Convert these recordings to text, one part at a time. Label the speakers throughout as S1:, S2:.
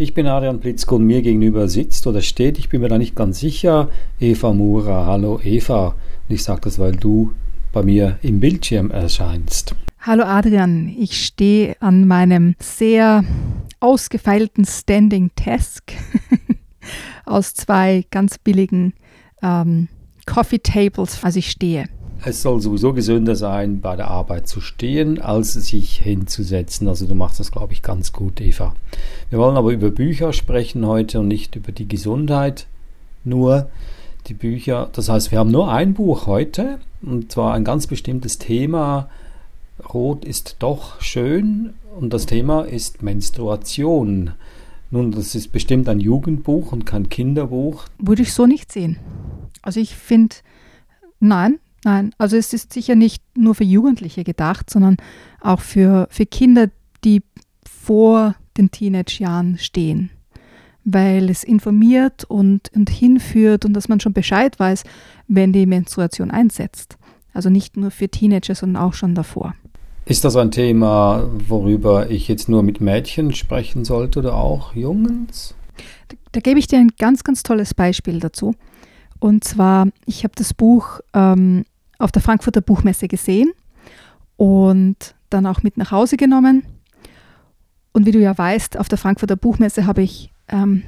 S1: Ich bin Adrian Plitzko und mir gegenüber sitzt oder steht, ich bin mir da nicht ganz sicher, Eva Mura. Hallo Eva. Und ich sage das, weil du bei mir im Bildschirm erscheinst.
S2: Hallo Adrian, ich stehe an meinem sehr ausgefeilten Standing Desk aus zwei ganz billigen ähm, Coffee Tables, also ich stehe.
S1: Es soll sowieso gesünder sein, bei der Arbeit zu stehen, als sich hinzusetzen. Also du machst das, glaube ich, ganz gut, Eva. Wir wollen aber über Bücher sprechen heute und nicht über die Gesundheit. Nur die Bücher, das heißt, wir haben nur ein Buch heute, und zwar ein ganz bestimmtes Thema. Rot ist doch schön und das Thema ist Menstruation. Nun, das ist bestimmt ein Jugendbuch und kein Kinderbuch.
S2: Würde ich so nicht sehen. Also ich finde, nein, Nein, also es ist sicher nicht nur für Jugendliche gedacht, sondern auch für, für Kinder, die vor den Teenage-Jahren stehen. Weil es informiert und, und hinführt und dass man schon Bescheid weiß, wenn die Menstruation einsetzt. Also nicht nur für Teenager, sondern auch schon davor.
S1: Ist das ein Thema, worüber ich jetzt nur mit Mädchen sprechen sollte oder auch Jungs?
S2: Da, da gebe ich dir ein ganz, ganz tolles Beispiel dazu. Und zwar, ich habe das Buch ähm, auf der Frankfurter Buchmesse gesehen und dann auch mit nach Hause genommen. Und wie du ja weißt, auf der Frankfurter Buchmesse habe ich ähm,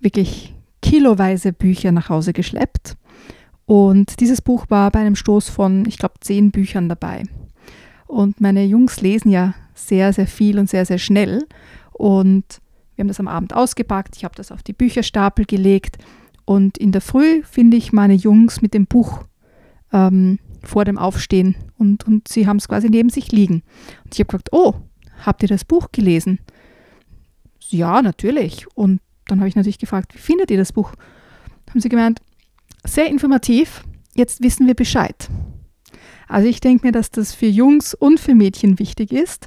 S2: wirklich kiloweise Bücher nach Hause geschleppt. Und dieses Buch war bei einem Stoß von, ich glaube, zehn Büchern dabei. Und meine Jungs lesen ja sehr, sehr viel und sehr, sehr schnell. Und wir haben das am Abend ausgepackt. Ich habe das auf die Bücherstapel gelegt. Und in der Früh finde ich meine Jungs mit dem Buch ähm, vor dem Aufstehen und, und sie haben es quasi neben sich liegen. Und ich habe gefragt, oh, habt ihr das Buch gelesen? Ja, natürlich. Und dann habe ich natürlich gefragt, wie findet ihr das Buch? Haben sie gemeint, sehr informativ, jetzt wissen wir Bescheid. Also ich denke mir, dass das für Jungs und für Mädchen wichtig ist,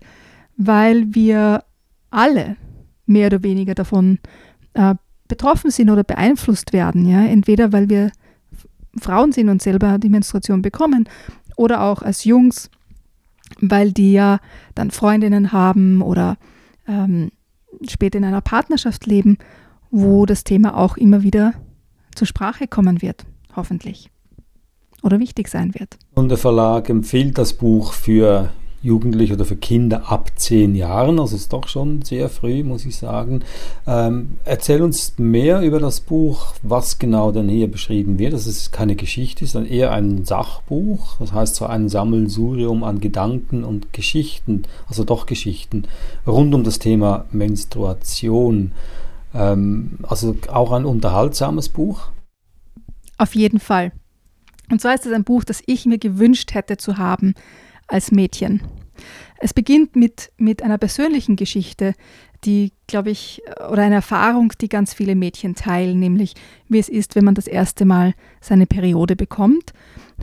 S2: weil wir alle mehr oder weniger davon äh, betroffen sind oder beeinflusst werden. Ja? Entweder weil wir Frauen sind und selber die Menstruation bekommen oder auch als Jungs, weil die ja dann Freundinnen haben oder ähm, später in einer Partnerschaft leben, wo das Thema auch immer wieder zur Sprache kommen wird, hoffentlich. Oder wichtig sein wird.
S1: Und der Verlag empfiehlt das Buch für Jugendliche oder für Kinder ab zehn Jahren, also ist doch schon sehr früh, muss ich sagen. Ähm, erzähl uns mehr über das Buch, was genau denn hier beschrieben wird. Das ist keine Geschichte, sondern eher ein Sachbuch, das heißt so ein Sammelsurium an Gedanken und Geschichten, also doch Geschichten rund um das Thema Menstruation. Ähm, also auch ein unterhaltsames Buch.
S2: Auf jeden Fall. Und zwar ist es ein Buch, das ich mir gewünscht hätte zu haben, als Mädchen. Es beginnt mit, mit einer persönlichen Geschichte, die, glaube ich, oder eine Erfahrung, die ganz viele Mädchen teilen, nämlich wie es ist, wenn man das erste Mal seine Periode bekommt,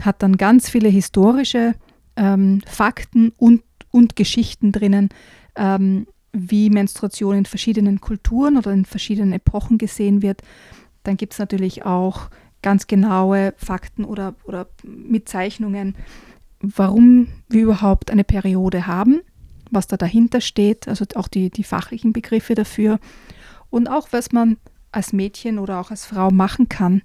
S2: hat dann ganz viele historische ähm, Fakten und, und Geschichten drinnen, ähm, wie Menstruation in verschiedenen Kulturen oder in verschiedenen Epochen gesehen wird. Dann gibt es natürlich auch ganz genaue Fakten oder, oder mit Zeichnungen, warum wir überhaupt eine Periode haben, was da dahinter steht, also auch die, die fachlichen Begriffe dafür und auch was man als Mädchen oder auch als Frau machen kann,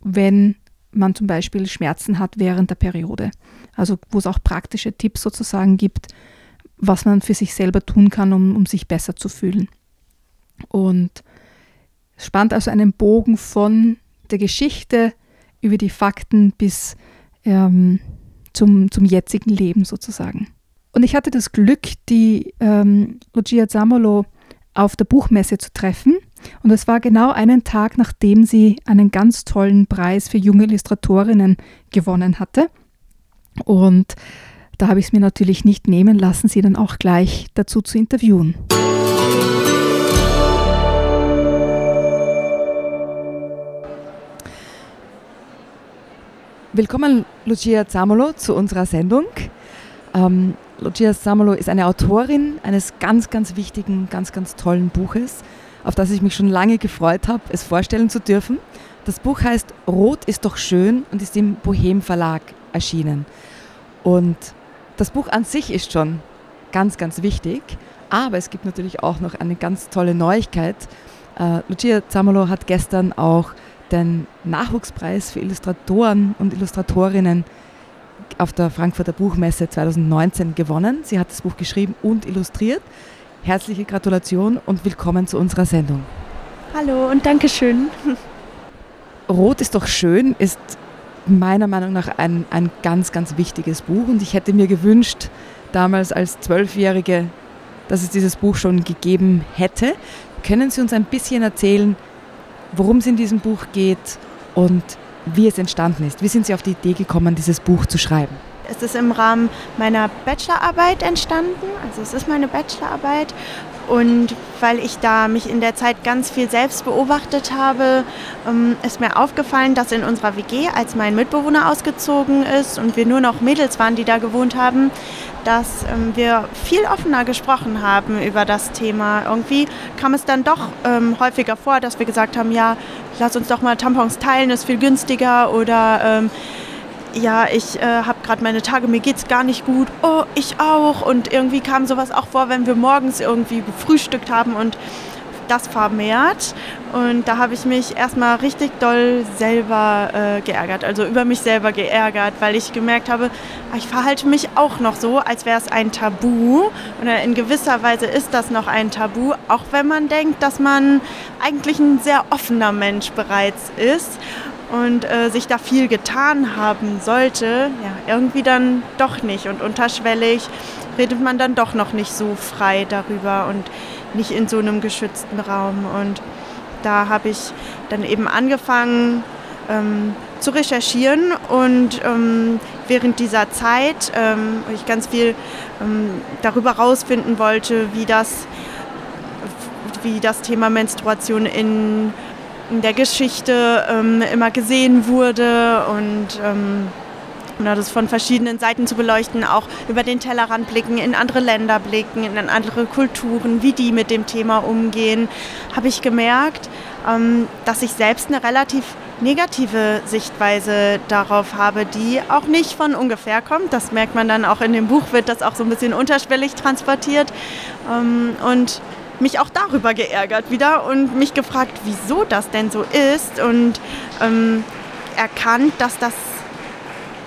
S2: wenn man zum Beispiel Schmerzen hat während der Periode. Also wo es auch praktische Tipps sozusagen gibt, was man für sich selber tun kann, um, um sich besser zu fühlen. Und spannt also einen Bogen von der Geschichte über die Fakten bis ähm, zum, zum jetzigen Leben sozusagen. Und ich hatte das Glück, die ähm, Lucia Zamolo auf der Buchmesse zu treffen. Und es war genau einen Tag, nachdem sie einen ganz tollen Preis für junge Illustratorinnen gewonnen hatte. Und da habe ich es mir natürlich nicht nehmen lassen, sie dann auch gleich dazu zu interviewen.
S3: Willkommen, Lucia Zamolo, zu unserer Sendung. Ähm, Lucia Zamolo ist eine Autorin eines ganz, ganz wichtigen, ganz, ganz tollen Buches, auf das ich mich schon lange gefreut habe, es vorstellen zu dürfen. Das Buch heißt Rot ist doch schön und ist im Bohem Verlag erschienen. Und das Buch an sich ist schon ganz, ganz wichtig, aber es gibt natürlich auch noch eine ganz tolle Neuigkeit. Äh, Lucia Zamolo hat gestern auch den Nachwuchspreis für Illustratoren und Illustratorinnen auf der Frankfurter Buchmesse 2019 gewonnen. Sie hat das Buch geschrieben und illustriert. Herzliche Gratulation und willkommen zu unserer Sendung.
S4: Hallo und Dankeschön.
S3: Rot ist doch schön ist meiner Meinung nach ein, ein ganz, ganz wichtiges Buch und ich hätte mir gewünscht, damals als Zwölfjährige, dass es dieses Buch schon gegeben hätte. Können Sie uns ein bisschen erzählen, worum es in diesem Buch geht und wie es entstanden ist. Wie sind Sie auf die Idee gekommen, dieses Buch zu schreiben?
S4: Es ist im Rahmen meiner Bachelorarbeit entstanden. Also es ist meine Bachelorarbeit. Und weil ich da mich in der Zeit ganz viel selbst beobachtet habe, ähm, ist mir aufgefallen, dass in unserer WG, als mein Mitbewohner ausgezogen ist und wir nur noch Mädels waren, die da gewohnt haben, dass ähm, wir viel offener gesprochen haben über das Thema. Irgendwie kam es dann doch ähm, häufiger vor, dass wir gesagt haben, ja, lass uns doch mal Tampons teilen, ist viel günstiger oder ja, ich äh, habe gerade meine Tage, mir geht's gar nicht gut. Oh, ich auch. Und irgendwie kam sowas auch vor, wenn wir morgens irgendwie gefrühstückt haben und das vermehrt. Und da habe ich mich erstmal richtig doll selber äh, geärgert, also über mich selber geärgert, weil ich gemerkt habe, ah, ich verhalte mich auch noch so, als wäre es ein Tabu. Und in gewisser Weise ist das noch ein Tabu, auch wenn man denkt, dass man eigentlich ein sehr offener Mensch bereits ist und äh, sich da viel getan haben sollte, ja, irgendwie dann doch nicht. Und unterschwellig redet man dann doch noch nicht so frei darüber und nicht in so einem geschützten Raum. Und da habe ich dann eben angefangen ähm, zu recherchieren und ähm, während dieser Zeit, ähm, ich ganz viel ähm, darüber herausfinden wollte, wie das, wie das Thema Menstruation in, in der Geschichte ähm, immer gesehen wurde und ähm, oder das von verschiedenen Seiten zu beleuchten, auch über den Tellerrand blicken, in andere Länder blicken, in andere Kulturen, wie die mit dem Thema umgehen, habe ich gemerkt, ähm, dass ich selbst eine relativ negative Sichtweise darauf habe, die auch nicht von ungefähr kommt. Das merkt man dann auch in dem Buch, wird das auch so ein bisschen unterschwellig transportiert. Ähm, und mich auch darüber geärgert wieder und mich gefragt, wieso das denn so ist und ähm, erkannt, dass das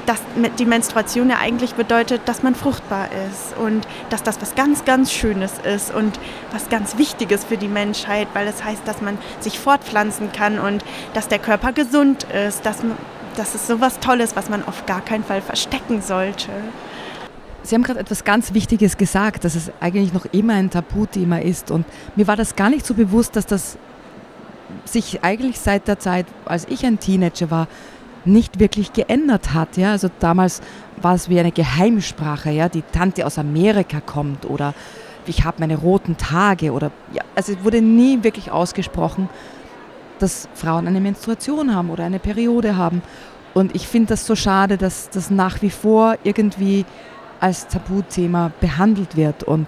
S4: dass die Menstruation ja eigentlich bedeutet, dass man fruchtbar ist und dass das was ganz, ganz Schönes ist und was ganz Wichtiges für die Menschheit, weil es das heißt, dass man sich fortpflanzen kann und dass der Körper gesund ist, dass, dass es so was Tolles, was man auf gar keinen Fall verstecken sollte.
S3: Sie haben gerade etwas ganz Wichtiges gesagt, dass es eigentlich noch immer ein Tabuthema ist. Und mir war das gar nicht so bewusst, dass das sich eigentlich seit der Zeit, als ich ein Teenager war, nicht wirklich geändert hat. Ja? Also damals war es wie eine Geheimsprache, ja? die Tante aus Amerika kommt oder ich habe meine roten Tage oder ja, also es wurde nie wirklich ausgesprochen, dass Frauen eine Menstruation haben oder eine Periode haben. Und ich finde das so schade, dass das nach wie vor irgendwie als Tabuthema behandelt wird. Und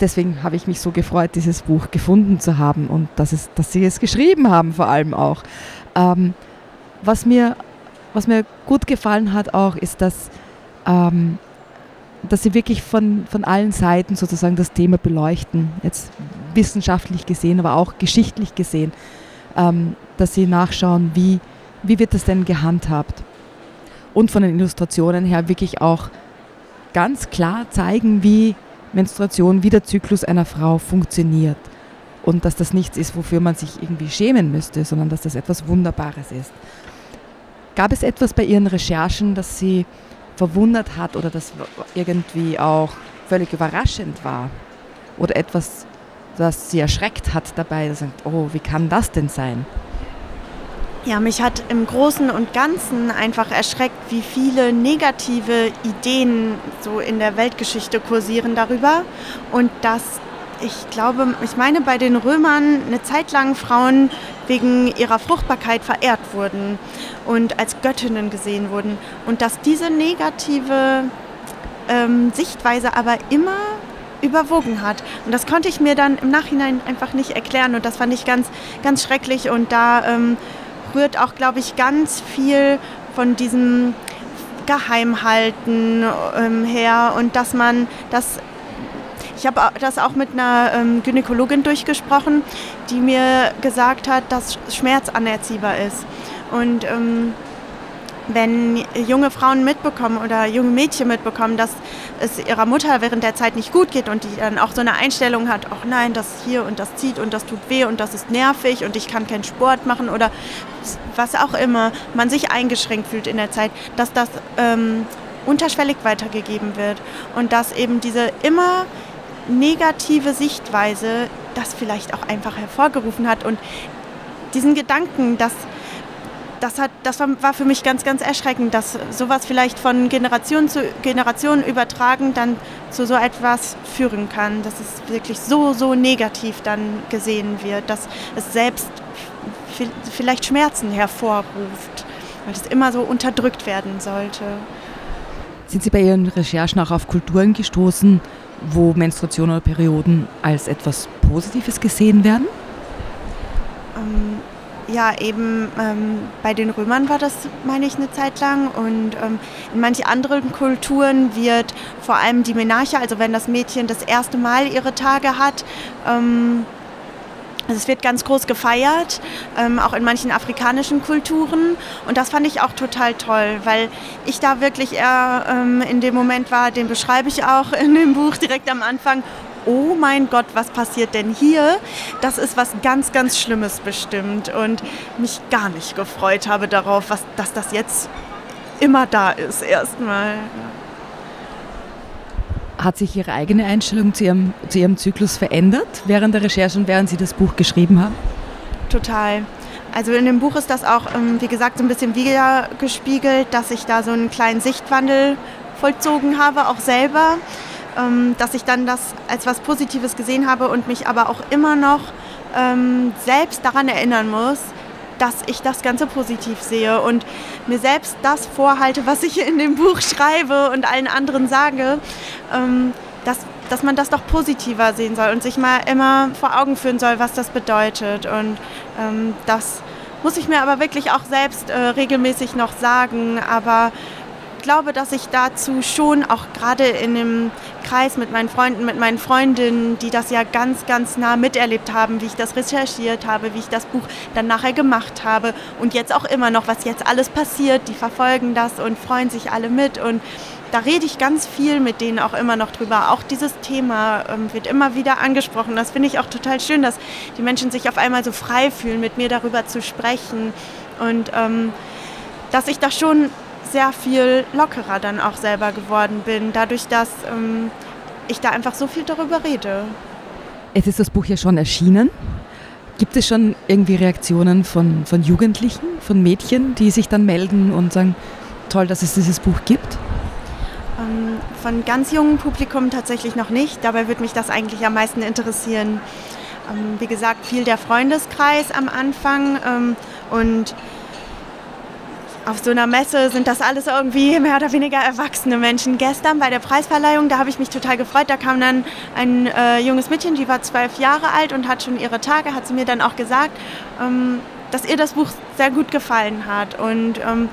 S3: deswegen habe ich mich so gefreut, dieses Buch gefunden zu haben und dass, es, dass Sie es geschrieben haben vor allem auch. Ähm, was mir, was mir gut gefallen hat auch, ist, dass, ähm, dass sie wirklich von, von allen Seiten sozusagen das Thema beleuchten, jetzt wissenschaftlich gesehen, aber auch geschichtlich gesehen, ähm, dass sie nachschauen, wie, wie wird das denn gehandhabt. Und von den Illustrationen her wirklich auch ganz klar zeigen, wie Menstruation, wie der Zyklus einer Frau funktioniert. Und dass das nichts ist, wofür man sich irgendwie schämen müsste, sondern dass das etwas Wunderbares ist. Gab es etwas bei Ihren Recherchen, das Sie verwundert hat oder das irgendwie auch völlig überraschend war? Oder etwas, das Sie erschreckt hat dabei, dass Sie sagt, oh, wie kann das denn sein?
S4: Ja, mich hat im Großen und Ganzen einfach erschreckt, wie viele negative Ideen so in der Weltgeschichte kursieren darüber und dass ich glaube, ich meine bei den Römern eine Zeit lang Frauen wegen ihrer Fruchtbarkeit verehrt wurden und als Göttinnen gesehen wurden. Und dass diese negative ähm, Sichtweise aber immer überwogen hat. Und das konnte ich mir dann im Nachhinein einfach nicht erklären und das fand ich ganz, ganz schrecklich und da ähm, rührt auch, glaube ich, ganz viel von diesem Geheimhalten ähm, her und dass man das ich habe das auch mit einer ähm, Gynäkologin durchgesprochen, die mir gesagt hat, dass Schmerz anerziehbar ist. Und ähm, wenn junge Frauen mitbekommen oder junge Mädchen mitbekommen, dass es ihrer Mutter während der Zeit nicht gut geht und die dann auch so eine Einstellung hat, ach nein, das hier und das zieht und das tut weh und das ist nervig und ich kann keinen Sport machen oder was auch immer, man sich eingeschränkt fühlt in der Zeit, dass das ähm, unterschwellig weitergegeben wird und dass eben diese immer negative Sichtweise das vielleicht auch einfach hervorgerufen hat und diesen Gedanken, dass das, hat, das war für mich ganz, ganz erschreckend, dass sowas vielleicht von Generation zu Generation übertragen dann zu so etwas führen kann, dass es wirklich so, so negativ dann gesehen wird, dass es selbst vielleicht Schmerzen hervorruft, weil es immer so unterdrückt werden sollte.
S3: Sind Sie bei Ihren Recherchen auch auf Kulturen gestoßen, wo Menstruation oder Perioden als etwas Positives gesehen werden?
S4: Ähm, ja, eben ähm, bei den Römern war das, meine ich, eine Zeit lang. Und ähm, in manchen anderen Kulturen wird vor allem die Menarche, also wenn das Mädchen das erste Mal ihre Tage hat, ähm, also es wird ganz groß gefeiert, ähm, auch in manchen afrikanischen Kulturen. Und das fand ich auch total toll, weil ich da wirklich eher ähm, in dem Moment war, den beschreibe ich auch in dem Buch direkt am Anfang oh mein Gott, was passiert denn hier? Das ist was ganz, ganz Schlimmes bestimmt und mich gar nicht gefreut habe darauf, was, dass das jetzt immer da ist erstmal.
S3: Hat sich Ihre eigene Einstellung zu Ihrem, zu Ihrem Zyklus verändert während der Recherche und während Sie das Buch geschrieben haben?
S4: Total. Also in dem Buch ist das auch, ähm, wie gesagt, so ein bisschen wiedergespiegelt, dass ich da so einen kleinen Sichtwandel vollzogen habe, auch selber. Ähm, dass ich dann das als was Positives gesehen habe und mich aber auch immer noch ähm, selbst daran erinnern muss, dass ich das Ganze positiv sehe und mir selbst das vorhalte, was ich in dem Buch schreibe und allen anderen sage, ähm, dass, dass man das doch positiver sehen soll und sich mal immer vor Augen führen soll, was das bedeutet. Und das muss ich mir aber wirklich auch selbst äh, regelmäßig noch sagen. Aber glaube, dass ich dazu schon auch gerade in dem Kreis mit meinen Freunden, mit meinen Freundinnen, die das ja ganz, ganz nah miterlebt haben, wie ich das recherchiert habe, wie ich das Buch dann nachher gemacht habe und jetzt auch immer noch, was jetzt alles passiert, die verfolgen das und freuen sich alle mit und da rede ich ganz viel mit denen auch immer noch drüber. Auch dieses Thema ähm, wird immer wieder angesprochen. Das finde ich auch total schön, dass die Menschen sich auf einmal so frei fühlen, mit mir darüber zu sprechen. Und ähm, dass ich da schon sehr viel lockerer dann auch selber geworden bin, dadurch, dass ähm, ich da einfach so viel darüber rede.
S3: Es ist das Buch ja schon erschienen. Gibt es schon irgendwie Reaktionen von, von Jugendlichen, von Mädchen, die sich dann melden und sagen, toll, dass es dieses Buch gibt?
S4: Ähm, von ganz jungem Publikum tatsächlich noch nicht. Dabei würde mich das eigentlich am meisten interessieren. Ähm, wie gesagt, viel der Freundeskreis am Anfang ähm, und auf so einer Messe sind das alles irgendwie mehr oder weniger erwachsene Menschen. Gestern bei der Preisverleihung, da habe ich mich total gefreut. Da kam dann ein äh, junges Mädchen, die war zwölf Jahre alt und hat schon ihre Tage, hat sie mir dann auch gesagt, ähm, dass ihr das Buch sehr gut gefallen hat. Und ähm,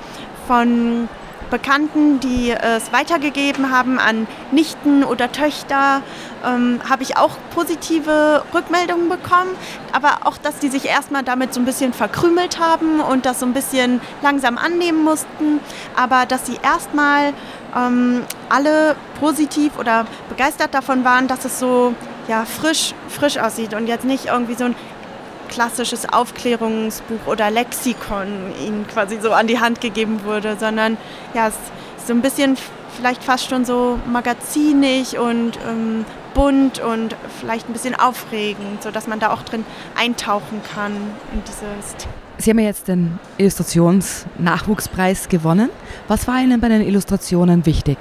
S4: von Bekannten, die es weitergegeben haben an Nichten oder Töchter, ähm, habe ich auch positive Rückmeldungen bekommen. Aber auch, dass die sich erstmal damit so ein bisschen verkrümelt haben und das so ein bisschen langsam annehmen mussten. Aber dass sie erstmal ähm, alle positiv oder begeistert davon waren, dass es so ja, frisch, frisch aussieht und jetzt nicht irgendwie so ein klassisches Aufklärungsbuch oder Lexikon ihnen quasi so an die Hand gegeben wurde, sondern ja, es ist so ein bisschen vielleicht fast schon so magazinig und ähm, bunt und vielleicht ein bisschen aufregend, sodass man da auch drin eintauchen kann in dieses.
S3: Sie haben ja jetzt den Illustrationsnachwuchspreis gewonnen. Was war Ihnen bei den Illustrationen wichtig?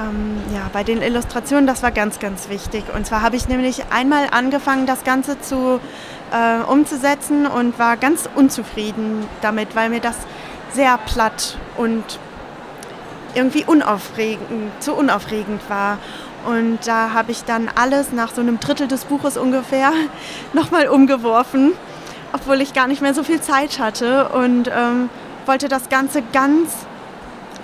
S4: ähm, ja, bei den Illustrationen, das war ganz, ganz wichtig. Und zwar habe ich nämlich einmal angefangen, das Ganze zu, äh, umzusetzen und war ganz unzufrieden damit, weil mir das sehr platt und irgendwie unaufregend, zu unaufregend war. Und da habe ich dann alles nach so einem Drittel des Buches ungefähr nochmal umgeworfen, obwohl ich gar nicht mehr so viel Zeit hatte und ähm, wollte das Ganze ganz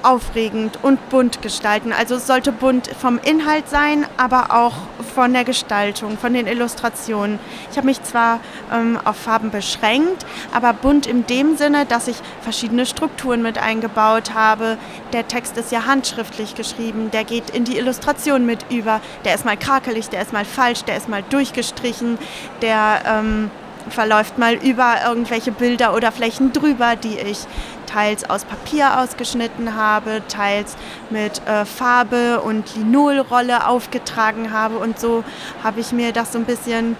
S4: aufregend und bunt gestalten. Also es sollte bunt vom Inhalt sein, aber auch von der Gestaltung, von den Illustrationen. Ich habe mich zwar ähm, auf Farben beschränkt, aber bunt in dem Sinne, dass ich verschiedene Strukturen mit eingebaut habe. Der Text ist ja handschriftlich geschrieben, der geht in die Illustration mit über. Der ist mal krakelig, der ist mal falsch, der ist mal durchgestrichen, der... Ähm, verläuft mal über irgendwelche Bilder oder Flächen drüber, die ich teils aus Papier ausgeschnitten habe, teils mit äh, Farbe und Linolrolle aufgetragen habe. Und so habe ich mir das so ein bisschen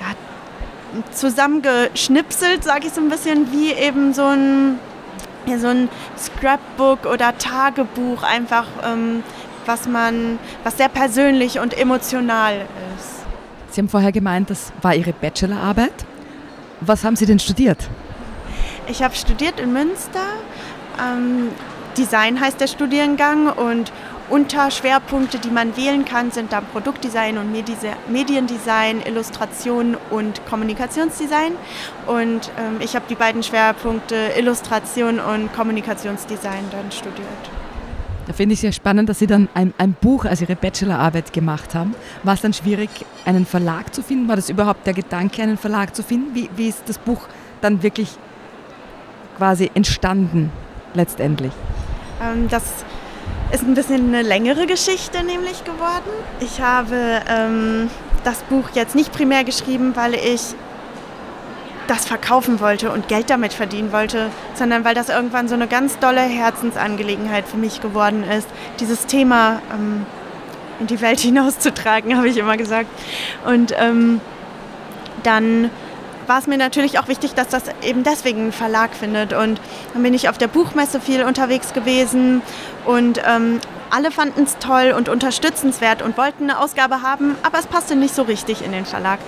S4: ja, zusammengeschnipselt, sage ich so ein bisschen, wie eben so ein, so ein Scrapbook oder Tagebuch, einfach ähm, was man, was sehr persönlich und emotional ist.
S3: Sie haben vorher gemeint, das war Ihre Bachelorarbeit. Was haben Sie denn studiert?
S4: Ich habe studiert in Münster. Ähm, Design heißt der Studiengang und Unterschwerpunkte, die man wählen kann, sind dann Produktdesign und Mediendesign, Illustration und Kommunikationsdesign. Und ähm, ich habe die beiden Schwerpunkte Illustration und Kommunikationsdesign dann studiert.
S3: Da finde ich es ja spannend, dass Sie dann ein, ein, Buch als Ihre Bachelorarbeit gemacht haben. War es dann schwierig, einen Verlag zu finden? War das überhaupt der Gedanke, einen Verlag zu finden? Wie, wie ist das Buch dann wirklich quasi entstanden letztendlich?
S4: Ähm, das ist ein bisschen eine längere Geschichte nämlich geworden. Ich habe ähm, das Buch jetzt nicht primär geschrieben, weil ich das verkaufen wollte und Geld damit verdienen wollte, sondern weil das irgendwann so eine ganz dolle Herzensangelegenheit für mich geworden ist, dieses Thema ähm, in die Welt hinauszutragen, habe ich immer gesagt. Und ähm, dann war es mir natürlich auch wichtig, dass das eben deswegen einen Verlag findet. Und dann bin ich auf der Buchmesse viel unterwegs gewesen und ähm, alle fanden es toll und unterstützenswert und wollten eine Ausgabe haben, aber es passte nicht so richtig in den Verlag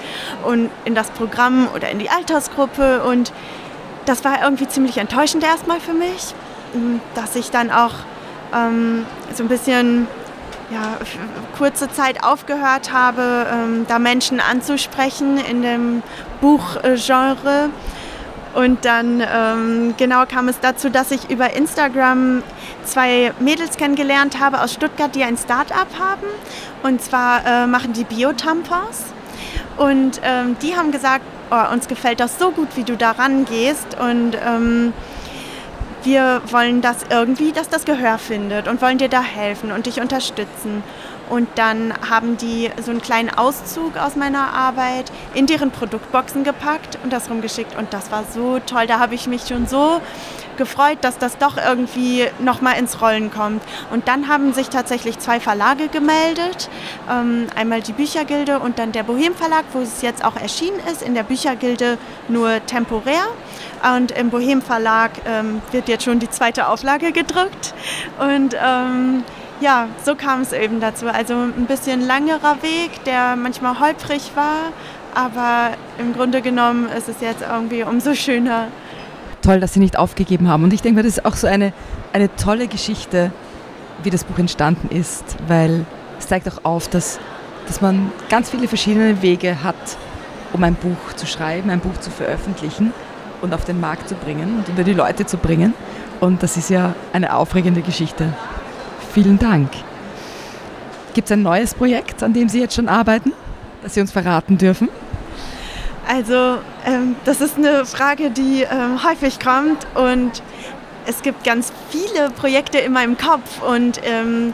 S4: und in das Programm oder in die Altersgruppe. Und das war irgendwie ziemlich enttäuschend erstmal für mich, dass ich dann auch ähm, so ein bisschen ja, kurze Zeit aufgehört habe, ähm, da Menschen anzusprechen in dem Buchgenre. Und dann ähm, genau kam es dazu, dass ich über Instagram zwei Mädels kennengelernt habe aus Stuttgart, die ein Start-up haben. Und zwar äh, machen die Biotampons. Und ähm, die haben gesagt, oh, uns gefällt das so gut, wie du da rangehst. Und ähm, wir wollen das irgendwie, dass das Gehör findet und wollen dir da helfen und dich unterstützen. Und dann haben die so einen kleinen Auszug aus meiner Arbeit in deren Produktboxen gepackt und das rumgeschickt. Und das war so toll. Da habe ich mich schon so gefreut, dass das doch irgendwie nochmal ins Rollen kommt. Und dann haben sich tatsächlich zwei Verlage gemeldet. Ähm, einmal die Büchergilde und dann der Bohem Verlag, wo es jetzt auch erschienen ist. In der Büchergilde nur temporär. Und im Bohem Verlag ähm, wird jetzt schon die zweite Auflage gedrückt. Und ähm, ja, so kam es eben dazu. Also ein bisschen langerer Weg, der manchmal holprig war, aber im Grunde genommen ist es jetzt irgendwie umso schöner.
S3: Toll, dass Sie nicht aufgegeben haben. Und ich denke, das ist auch so eine, eine tolle Geschichte, wie das Buch entstanden ist, weil es zeigt auch auf, dass, dass man ganz viele verschiedene Wege hat, um ein Buch zu schreiben, ein Buch zu veröffentlichen und auf den Markt zu bringen und unter die Leute zu bringen. Und das ist ja eine aufregende Geschichte. Vielen Dank. Gibt es ein neues Projekt, an dem Sie jetzt schon arbeiten, das Sie uns verraten dürfen?
S4: Also, ähm, das ist eine Frage, die ähm, häufig kommt und es gibt ganz viele Projekte in meinem Kopf und ähm,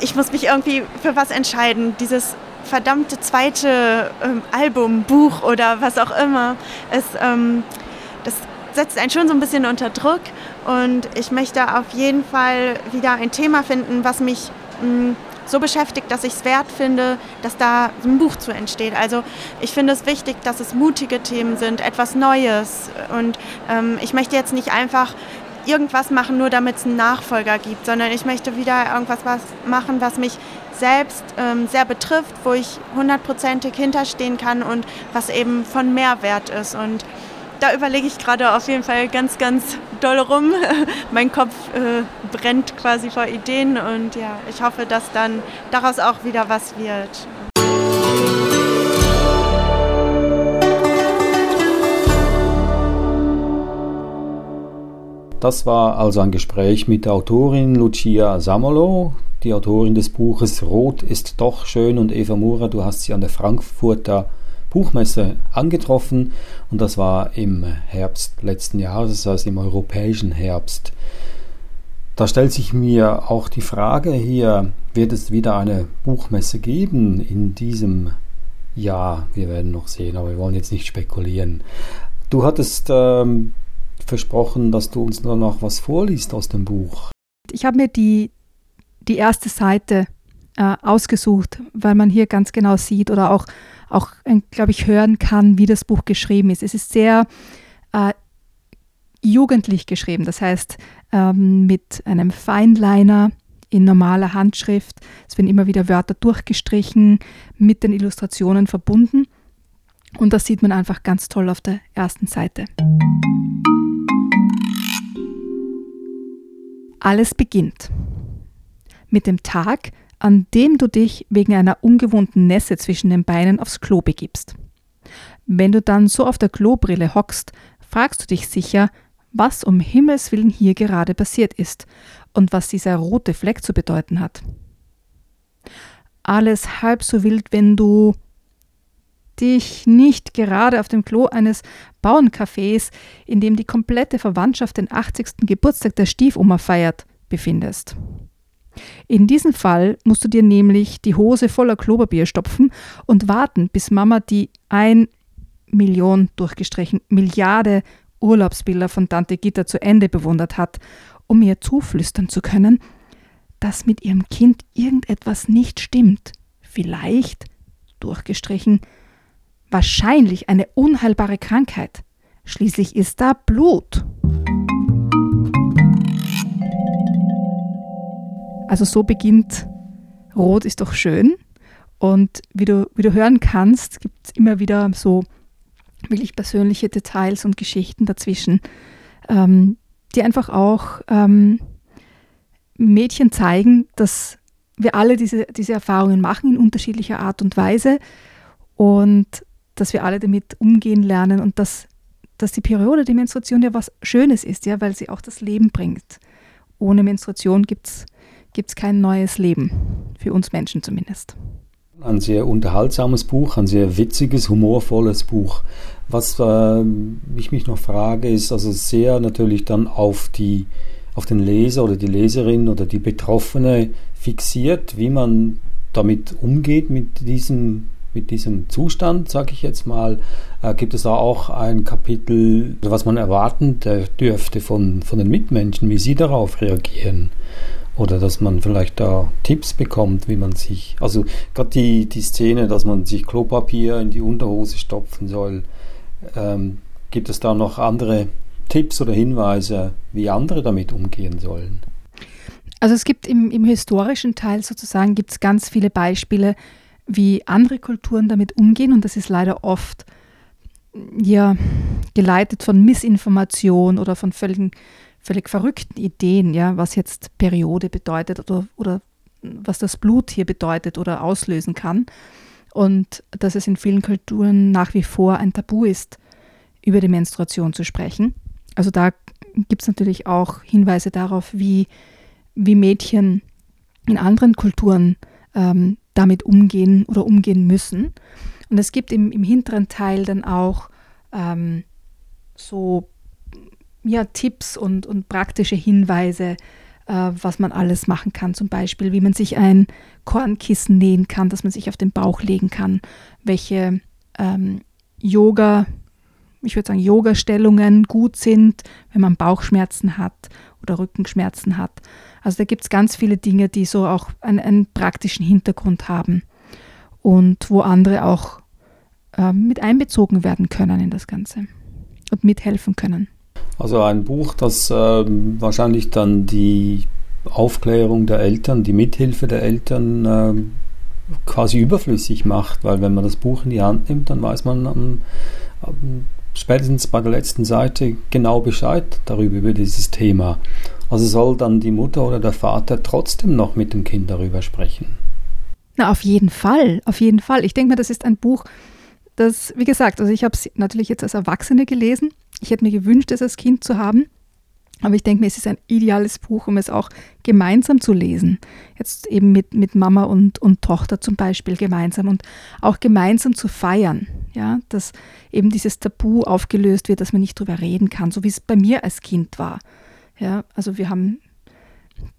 S4: ich muss mich irgendwie für was entscheiden. Dieses verdammte zweite ähm, Album, Buch oder was auch immer, es, ähm, das setzt einen schon so ein bisschen unter Druck und ich möchte auf jeden Fall wieder ein Thema finden, was mich mh, mm, so beschäftigt, dass ich es wert finde, dass da ein Buch zu entsteht. Also ich finde es wichtig, dass es mutige Themen sind, etwas Neues. Und ähm, ich möchte jetzt nicht einfach irgendwas machen, nur damit es einen Nachfolger gibt, sondern ich möchte wieder irgendwas was machen, was mich selbst ähm, sehr betrifft, wo ich hundertprozentig hinterstehen kann und was eben von Mehrwert ist. Und da überlege ich gerade auf jeden Fall ganz, ganz doll rum. mein Kopf äh, brennt quasi vor Ideen und ja, ich hoffe, dass dann daraus auch wieder was wird.
S1: Das war also ein Gespräch mit der Autorin Lucia Samolo, die Autorin des Buches Rot ist doch schön und Eva Mura, du hast sie an der Frankfurter Buchmesse angetroffen und das war im Herbst letzten Jahres, das heißt im europäischen Herbst. Da stellt sich mir auch die Frage hier, wird es wieder eine Buchmesse geben in diesem Jahr? Wir werden noch sehen, aber wir wollen jetzt nicht spekulieren. Du hattest ähm, versprochen, dass du uns noch was vorliest aus dem Buch.
S2: Ich habe mir die, die erste Seite äh, ausgesucht, weil man hier ganz genau sieht oder auch, auch glaube ich, hören kann, wie das Buch geschrieben ist. Es ist sehr äh, jugendlich geschrieben, das heißt ähm, mit einem Feinliner in normaler Handschrift. Es werden immer wieder Wörter durchgestrichen, mit den Illustrationen verbunden. Und das sieht man einfach ganz toll auf der ersten Seite. Alles beginnt mit dem Tag, an dem du dich wegen einer ungewohnten Nässe zwischen den Beinen aufs Klo begibst. Wenn du dann so auf der Klobrille hockst, fragst du dich sicher, was um Himmels willen hier gerade passiert ist und was dieser rote Fleck zu bedeuten hat. Alles halb so wild, wenn du dich nicht gerade auf dem Klo eines Bauerncafés, in dem die komplette Verwandtschaft den 80. Geburtstag der Stiefoma feiert, befindest. In diesem Fall musst du dir nämlich die Hose voller Klopapier stopfen und warten, bis Mama die ein Million durchgestrichen Milliarde Urlaubsbilder von Tante Gitter zu Ende bewundert hat, um ihr zuflüstern zu können, dass mit ihrem Kind irgendetwas nicht stimmt. Vielleicht, durchgestrichen, wahrscheinlich eine unheilbare Krankheit. Schließlich ist da Blut. Also so beginnt Rot ist doch schön. Und wie du, wie du hören kannst, gibt es immer wieder so wirklich persönliche Details und Geschichten dazwischen, ähm, die einfach auch ähm, Mädchen zeigen, dass wir alle diese, diese Erfahrungen machen in unterschiedlicher Art und Weise und dass wir alle damit umgehen lernen und dass, dass die Periode, die Menstruation ja was Schönes ist, ja, weil sie auch das Leben bringt. Ohne Menstruation gibt es kein neues Leben, für uns Menschen zumindest.
S1: Ein sehr unterhaltsames Buch, ein sehr witziges, humorvolles Buch. Was äh, ich mich noch frage, ist also sehr natürlich dann auf die auf den Leser oder die Leserin oder die Betroffene fixiert, wie man damit umgeht mit diesem mit diesem Zustand, sage ich jetzt mal, äh, gibt es da auch ein Kapitel, was man erwarten dürfte von, von den Mitmenschen, wie sie darauf reagieren. Oder dass man vielleicht da Tipps bekommt, wie man sich, also gerade die, die Szene, dass man sich Klopapier in die Unterhose stopfen soll, ähm, gibt es da noch andere Tipps oder Hinweise, wie andere damit umgehen sollen?
S2: Also es gibt im, im historischen Teil sozusagen gibt es ganz viele Beispiele, wie andere Kulturen damit umgehen und das ist leider oft ja geleitet von Missinformation oder von völligen, völlig verrückten Ideen, ja, was jetzt Periode bedeutet oder, oder was das Blut hier bedeutet oder auslösen kann. Und dass es in vielen Kulturen nach wie vor ein Tabu ist, über die Menstruation zu sprechen. Also da gibt es natürlich auch Hinweise darauf, wie, wie Mädchen in anderen Kulturen ähm, damit umgehen oder umgehen müssen. Und es gibt im, im hinteren Teil dann auch ähm, so ja, Tipps und, und praktische Hinweise, äh, was man alles machen kann. Zum Beispiel, wie man sich ein Kornkissen nähen kann, das man sich auf den Bauch legen kann, welche ähm, Yoga, ich würde sagen, Yoga-Stellungen gut sind, wenn man Bauchschmerzen hat oder Rückenschmerzen hat. Also da gibt es ganz viele Dinge, die so auch einen, einen, praktischen Hintergrund haben und wo andere auch äh, mit einbezogen werden können in das Ganze und mithelfen können.
S1: Also ein Buch, das äh, wahrscheinlich dann die Aufklärung der Eltern, die Mithilfe der Eltern äh, quasi überflüssig macht, weil wenn man das Buch in die Hand nimmt, dann weiß man am, spätestens bei der letzten Seite genau Bescheid darüber, über dieses Thema. Also soll dann die Mutter oder der Vater trotzdem noch mit dem Kind darüber sprechen.
S2: Na, auf jeden Fall, auf jeden Fall. Ich denke mir, das ist ein Buch, das, wie gesagt, also ich habe es natürlich jetzt als Erwachsene gelesen. Ich hätte mir gewünscht, es als Kind zu haben. Aber ich denke mir, es ist ein ideales Buch, um es auch gemeinsam zu lesen. Jetzt eben mit, mit Mama und, und Tochter zum Beispiel gemeinsam und auch gemeinsam zu feiern. Ja, dass eben dieses Tabu aufgelöst wird, dass man nicht drüber reden kann, so wie es bei mir als Kind war. Ja, also wir haben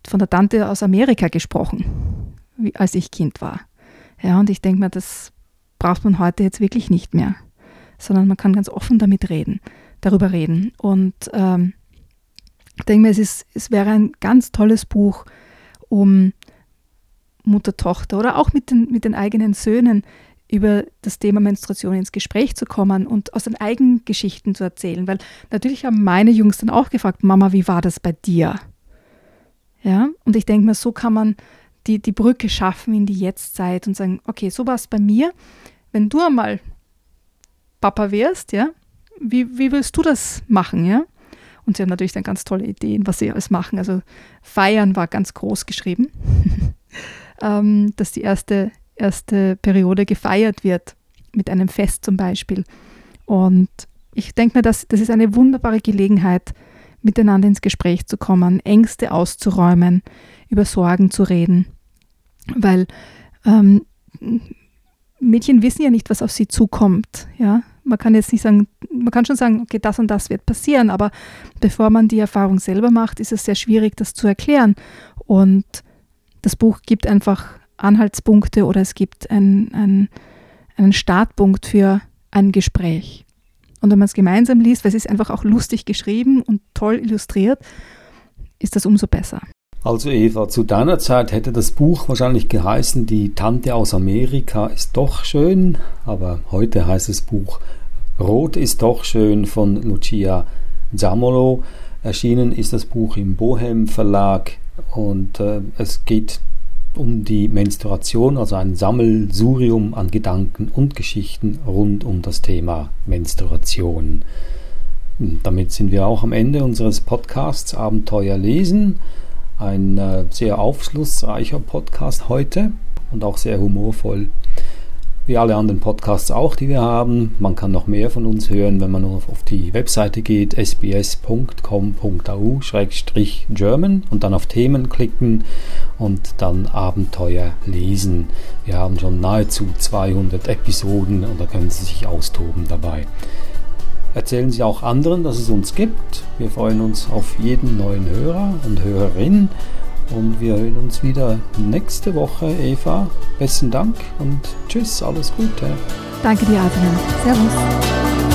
S2: von der Tante aus Amerika gesprochen, wie, als ich Kind war. Ja, und ich denke mir, das braucht man heute jetzt wirklich nicht mehr, sondern man kann ganz offen damit reden, darüber reden. Und ähm, ich denke mir, es, ist, es wäre ein ganz tolles Buch, um Mutter-Tochter oder auch mit den, mit den eigenen Söhnen über das Thema Menstruation ins Gespräch zu kommen und aus den eigenen Geschichten zu erzählen. Weil natürlich haben meine Jungs dann auch gefragt, Mama, wie war das bei dir? Ja, und ich denke mir, so kann man die, die Brücke schaffen in die Jetztzeit und sagen, okay, so war es bei mir. Wenn du einmal Papa wärst, ja, wie, wie willst du das machen, ja? Und sie haben natürlich dann ganz tolle Ideen, was sie alles machen. Also feiern war ganz groß geschrieben, ähm, dass die erste, erste Periode gefeiert wird, mit einem Fest zum Beispiel. Und ich denke mir, das, das ist eine wunderbare Gelegenheit, miteinander ins Gespräch zu kommen, Ängste auszuräumen, über Sorgen zu reden. Weil ähm, Mädchen wissen ja nicht, was auf sie zukommt. Ja? Man kann jetzt nicht sagen, man kann schon sagen, okay, das und das wird passieren, aber bevor man die Erfahrung selber macht, ist es sehr schwierig, das zu erklären. Und das Buch gibt einfach Anhaltspunkte oder es gibt ein, ein, einen Startpunkt für ein Gespräch. Und wenn man es gemeinsam liest, weil es ist einfach auch lustig geschrieben und toll illustriert, ist das umso besser.
S1: Also Eva, zu deiner Zeit hätte das Buch wahrscheinlich geheißen, die Tante aus Amerika ist doch schön, aber heute heißt das Buch Rot ist doch schön von Lucia Zamolo. Erschienen ist das Buch im Bohem Verlag und äh, es geht um die Menstruation, also ein Sammelsurium an Gedanken und Geschichten rund um das Thema Menstruation. Und damit sind wir auch am Ende unseres Podcasts Abenteuer lesen. Ein äh, sehr aufschlussreicher Podcast heute und auch sehr humorvoll. Wie alle anderen Podcasts auch, die wir haben. Man kann noch mehr von uns hören, wenn man auf die Webseite geht, sbs.com.au-german und dann auf Themen klicken und dann Abenteuer lesen. Wir haben schon nahezu 200 Episoden und da können Sie sich austoben dabei. Erzählen Sie auch anderen, dass es uns gibt. Wir freuen uns auf jeden neuen Hörer und Hörerin. Und wir hören uns wieder nächste Woche, Eva. Besten Dank und tschüss, alles Gute.
S2: Danke dir, Adrian. Servus.